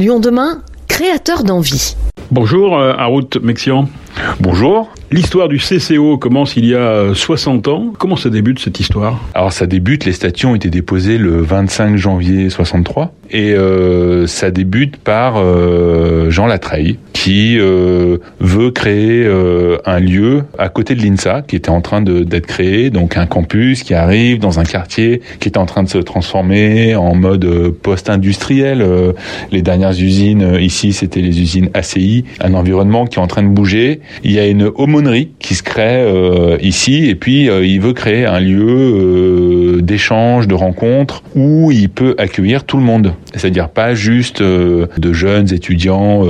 Lyon demain, créateur d'envie. Bonjour, euh, Harout Mexian. Bonjour. L'histoire du CCO commence il y a 60 ans. Comment ça débute cette histoire? Alors ça débute, les statuts ont été déposés le 25 janvier 63 et euh, ça débute par euh, Jean Latreille qui euh, veut créer euh, un lieu à côté de l'INSA qui était en train d'être créé, donc un campus qui arrive dans un quartier qui est en train de se transformer en mode euh, post-industriel. les dernières usines ici, c'était les usines ACI, un environnement qui est en train de bouger. Il y a une aumônerie qui se crée ici et puis il veut créer un lieu d'échange, de rencontre où il peut accueillir tout le monde. C'est-à-dire pas juste de jeunes étudiants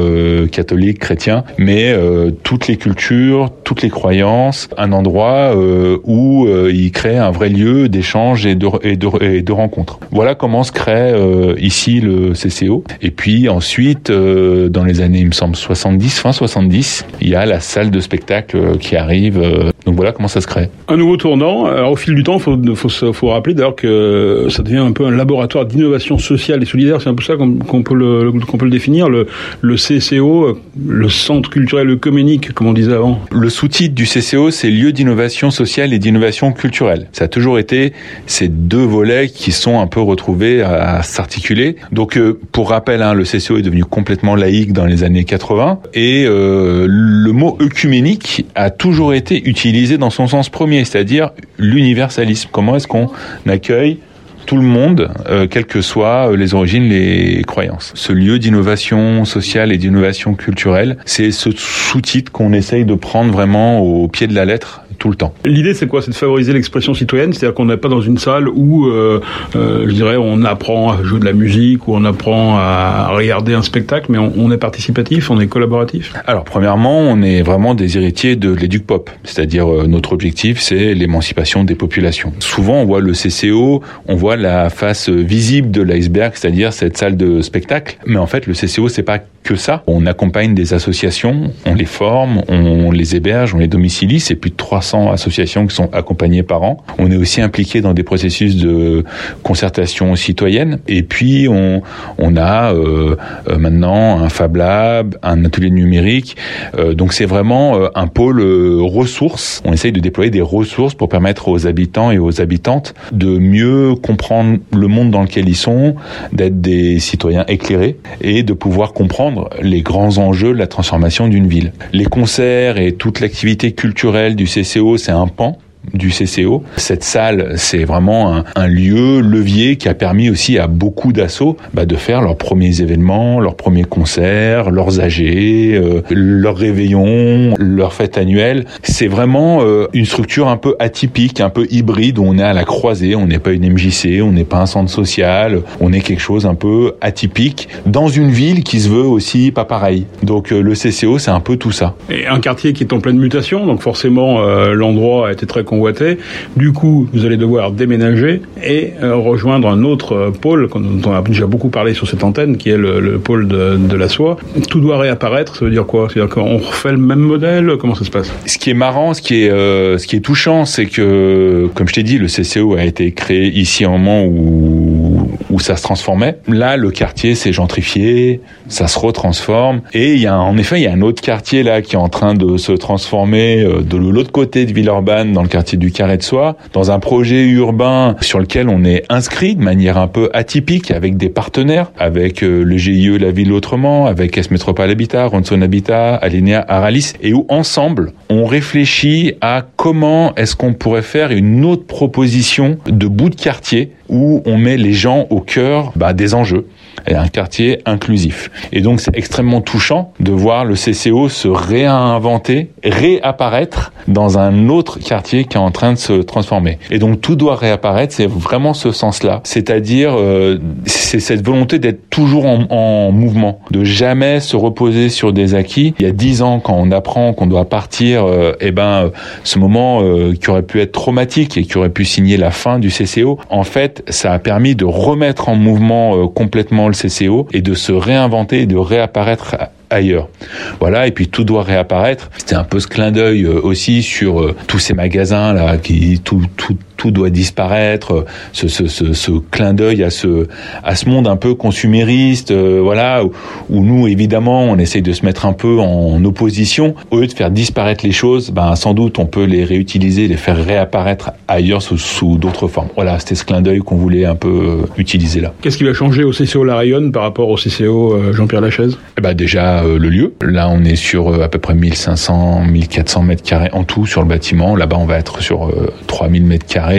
catholiques chrétien, mais euh, toutes les cultures, toutes les croyances, un endroit euh, où euh, il crée un vrai lieu d'échange et de, et, de, et de rencontre. Voilà comment se crée ici le CCO. Et puis ensuite, dans les années, il me semble, 70, fin 70, il y a la salle de spectacle qui arrive. donc voilà comment ça se crée. Un nouveau tournant. Alors, au fil du temps, faut, faut, rappeler d'ailleurs que ça devient un peu un laboratoire d'innovation sociale et solidaire. C'est un peu ça qu'on peut, le, qu'on peut le définir. Le, le CCO, le centre culturel œcuménique, comme on disait avant. Le sous-titre du CCO, c'est lieu d'innovation sociale et d'innovation culturelle. Ça a toujours été ces deux volets qui sont un peu retrouvés à, s'articuler. Donc, euh, pour rappel, hein, le CCO est devenu complètement laïque dans les années 80 et euh, le mot œcuménique a toujours été utilisé dans son sens premier, c'est-à-dire l'universalisme. Comment est-ce qu'on accueille tout le monde, euh, quelles que soient euh, les origines, les croyances. Ce lieu d'innovation sociale et d'innovation culturelle, c'est ce sous-titre qu'on essaye de prendre vraiment au pied de la lettre tout le temps. L'idée, c'est quoi? C'est de favoriser l'expression citoyenne, c'est-à-dire qu'on n'est pas dans une salle où, euh, euh, je dirais, on apprend à jouer de la musique, ou on apprend à regarder un spectacle, mais on, on est participatif, on est collaboratif? Alors, premièrement, on est vraiment des héritiers de l'éduc pop, c'est-à-dire euh, notre objectif, c'est l'émancipation des populations. Souvent, on voit le CCO, on voit la face visible de l'iceberg, c'est-à-dire cette salle de spectacle, mais en fait, le CCO, c'est pas que ça. On accompagne des associations, on les forme, on les héberge, on les domicilie, c'est plus de 300 associations qui sont accompagnées par an. On est aussi impliqué dans des processus de concertation citoyenne. Et puis on, a euh, euh, maintenant un Fab Lab, un atelier numérique. Euh, donc c'est vraiment un pôle ressources. On essaye de déployer des ressources pour permettre aux habitants et aux habitantes de mieux comprendre le monde dans lequel ils sont, d'être des citoyens éclairés et de pouvoir comprendre les grands enjeux de la transformation d'une ville. Les concerts et toute l'activité culturelle du CCO c'est un pan du CCO. Cette salle, c'est vraiment un, lieu levier qui a permis aussi à beaucoup d'assauts bah, de faire leurs premiers événements, leurs premiers concerts, leurs AG, euh, leurs réveillons, leurs fêtes annuelles. C'est vraiment euh, une structure un peu atypique, un peu hybride où on est à la croisée. On n'est pas une MJC, on n'est pas un centre social, on est quelque chose un peu atypique dans une ville qui se veut aussi pas pareil. Donc euh, le CCO, c'est un peu tout ça. Et un quartier qui est en pleine mutation, donc forcément l'endroit a été très convoité. Du coup, vous allez devoir déménager et euh, rejoindre un autre euh, pôle dont on a déjà beaucoup parlé sur cette antenne, qui est le, le pôle de, la soie. Tout doit réapparaître. Ça veut dire quoi? C'est-à-dire qu'on refait le même modèle? Comment ça se passe? Ce qui est marrant, ce qui est, euh, touchant, c'est que, comme je t'ai dit, le CCO a été créé ici un moment où, ça se transformait. Là, le quartier s'est gentrifié, ça se retransforme. Et il y a, en effet, il y a un autre quartier là qui est en train de se transformer de l'autre côté de Villeurbanne, dans le quartier du Carré de Soie, dans un projet urbain sur lequel on est inscrit de manière un peu atypique avec des partenaires, avec euh, le GIE La Ville Autrement, avec S Métropole Habitat, Ronson Habitat, Alinea Aralis, et où ensemble on réfléchit à comment est-ce qu'on pourrait faire une autre proposition de bout de quartier où on met les gens au cœur bah, des enjeux un quartier inclusif. Et donc c'est extrêmement touchant de voir le CCO se réinventer, réapparaître dans un autre quartier qui est en train de se transformer. Et donc tout doit réapparaître, c'est vraiment ce sens-là. C'est-à-dire euh, c'est cette volonté d'être toujours en, en, mouvement, de jamais se reposer sur des acquis. Il y a dix ans, quand on apprend qu'on doit partir, euh, eh ben ce moment euh, qui aurait pu être traumatique et qui aurait pu signer la fin du CCO, en fait ça a permis de remettre en mouvement euh, complètement le CCO et de se réinventer et de réapparaître ailleurs. Voilà, et puis tout doit réapparaître. C'était un peu ce clin d'œil euh, aussi sur euh, tous ces magasins là, qui tout, tout, tout doit disparaître, ce, ce, ce, ce clin d'œil à ce, à ce monde un peu consumériste, euh, voilà, où, où, nous, évidemment, on essaye de se mettre un peu en opposition. Au lieu de faire disparaître les choses, ben, sans doute, on peut les réutiliser, les faire réapparaître ailleurs sous, sous d'autres formes. Voilà, c'était ce clin d'œil qu'on voulait un peu euh, utiliser là. Qu'est-ce qui va changer au CCO La Rayonne par rapport au CCO euh, Jean-Pierre Lachaise? Eh ben Déjà, euh, le lieu. Là, on est sur à peu près 1500, 1400 mètres carrés en tout sur le bâtiment. Là-bas, on va être sur 3000 mètres carrés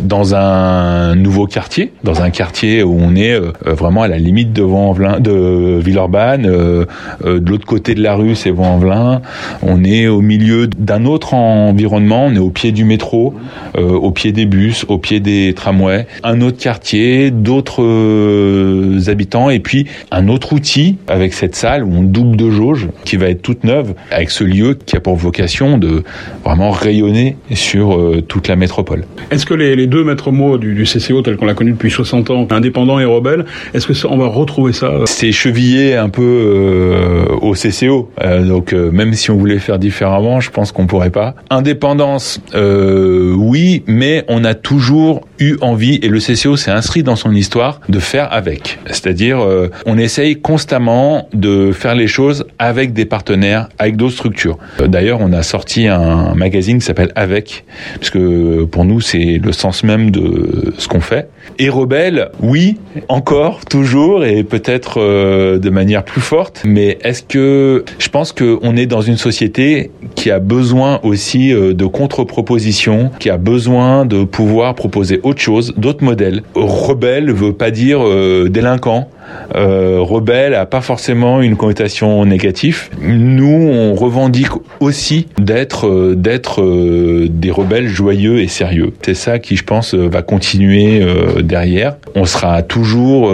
dans un nouveau quartier, dans un quartier où on est vraiment à la limite de Vaux-en-Velin, de Villeurbanne. de l'autre côté de la rue, c'est Vaux-en-Velin. On est au milieu d'un autre environnement. On est au pied du métro, au pied des bus, au pied des tramways un autre quartier, d'autres euh, habitants, et puis un autre outil avec cette salle où on double de jauge, qui va être toute neuve, avec ce lieu qui a pour vocation de vraiment rayonner sur euh, toute la métropole. Est-ce que les, deux maîtres mots du, CCO, tel qu'on l'a connu depuis 60 ans, indépendant et rebelle, est-ce que on va retrouver ça euh C'est chevillé un peu au CCO, donc même si on voulait faire différemment, je pense qu'on pourrait pas. Indépendance, oui, mais on a toujours eu envie, et le CCO s'est inscrit dans son histoire, de faire avec. C'est-à-dire, euh, on essaye constamment de faire les choses avec des partenaires, avec d'autres structures. Euh, d'ailleurs, on a sorti un magazine qui s'appelle Avec, parce que pour nous, c'est le sens même de ce qu'on fait. Et rebelle, oui, encore, toujours, et peut-être euh, de manière plus forte. Mais est-ce que je pense qu'on est dans une société qui a besoin aussi de contre-propositions, qui a besoin de pouvoir proposer autre chose, d'autres modèles. Rebelle veut pas dire euh, délinquant. Euh, rebelle a pas forcément une connotation négative. Nous, on revendique aussi d'être euh, d'être euh, des rebelles joyeux et sérieux. C'est ça qui, je pense, va continuer derrière. On sera toujours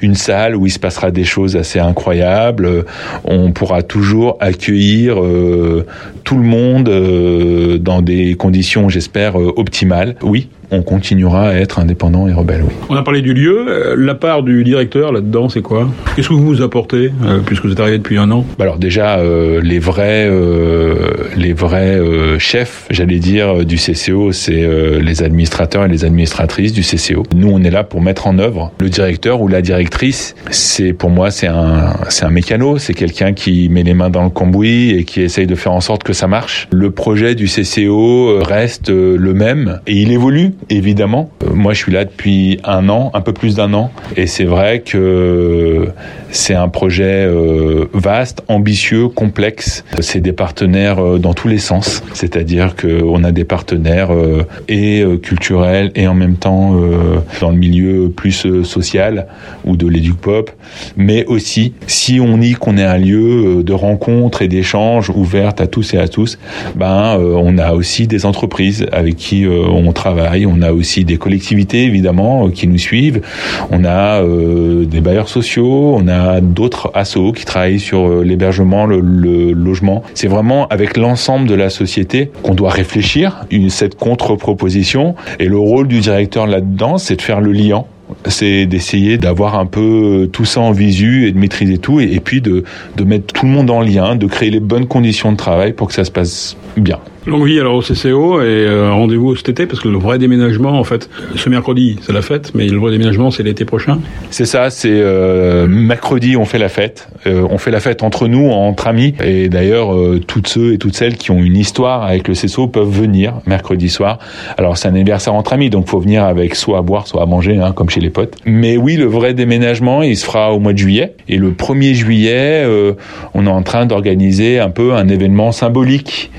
une salle où il se passera des choses assez incroyables. On pourra toujours accueillir tout le monde dans des conditions, j'espère, optimales. Oui, on continuera à être indépendant et rebelle, oui. On a parlé du lieu. Euh, la part du directeur là-dedans, c'est quoi? Qu'est-ce que vous vous apportez, euh, puisque vous êtes arrivé depuis un an? Bah Alors déjà, euh, les vrais, les vrais chefs, j'allais dire, du CCO, c'est les administrateurs et les administratrices du CCO. Nous, on est là pour mettre en œuvre. Le directeur ou la directrice, c'est pour moi, c'est un, c'est un mécano, c'est quelqu'un qui met les mains dans le cambouis et qui essaye de faire en sorte que ça marche. Le projet du CCO reste le même et il évolue évidemment. Euh, moi, je suis là depuis un an, un peu plus d'un an, et c'est vrai que c'est un projet euh, vaste, ambitieux, complexe. C'est des partenaires euh, dans tous les sens, c'est-à-dire qu'on a des partenaires et culturels et en même temps dans le milieu plus social ou de l'éduc-pop, mais aussi si on dit qu'on est un lieu de rencontre et d'échange ouverte à tous et à tous, ben on a aussi des entreprises avec qui on travaille on a aussi des collectivités évidemment euh, qui nous suivent, on a euh, des bailleurs sociaux, on a d'autres assos qui travaillent sur euh, l'hébergement, le, logement. C'est vraiment avec l'ensemble de la société qu'on doit réfléchir une, cette contre-proposition et le rôle du directeur là-dedans, c'est de faire le lien c'est d'essayer d'avoir un peu tout ça en visu et de maîtriser tout et, puis de mettre tout le monde en lien, de créer les bonnes conditions de travail pour que ça se passe bien. Longue vie alors au CCO et euh, rendez-vous cet été parce que le vrai déménagement en fait ce mercredi c'est la fête mais le vrai déménagement c'est l'été prochain. C'est ça, c'est euh, mercredi on fait la fête, euh, on fait la fête entre nous entre amis et d'ailleurs euh, toutes ceux et toutes celles qui ont une histoire avec le CCO peuvent venir mercredi soir. Alors c'est un anniversaire entre amis donc faut venir avec soit à boire soit à manger hein, comme chez les potes. Mais oui le vrai déménagement il se fera au mois de juillet et le 1er juillet on est en train d'organiser un peu un événement symbolique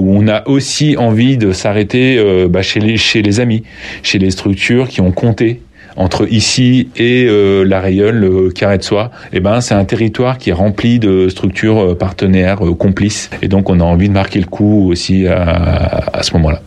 où on a aussi envie de s'arrêter euh, bah, chez, les, amis, chez les structures qui ont compté entre ici et euh, la Rayonne, le Carré de Soie, eh ben c'est un territoire qui est rempli de structures euh, partenaires, complices, et donc on a envie de marquer le coup aussi à, à ce moment-là.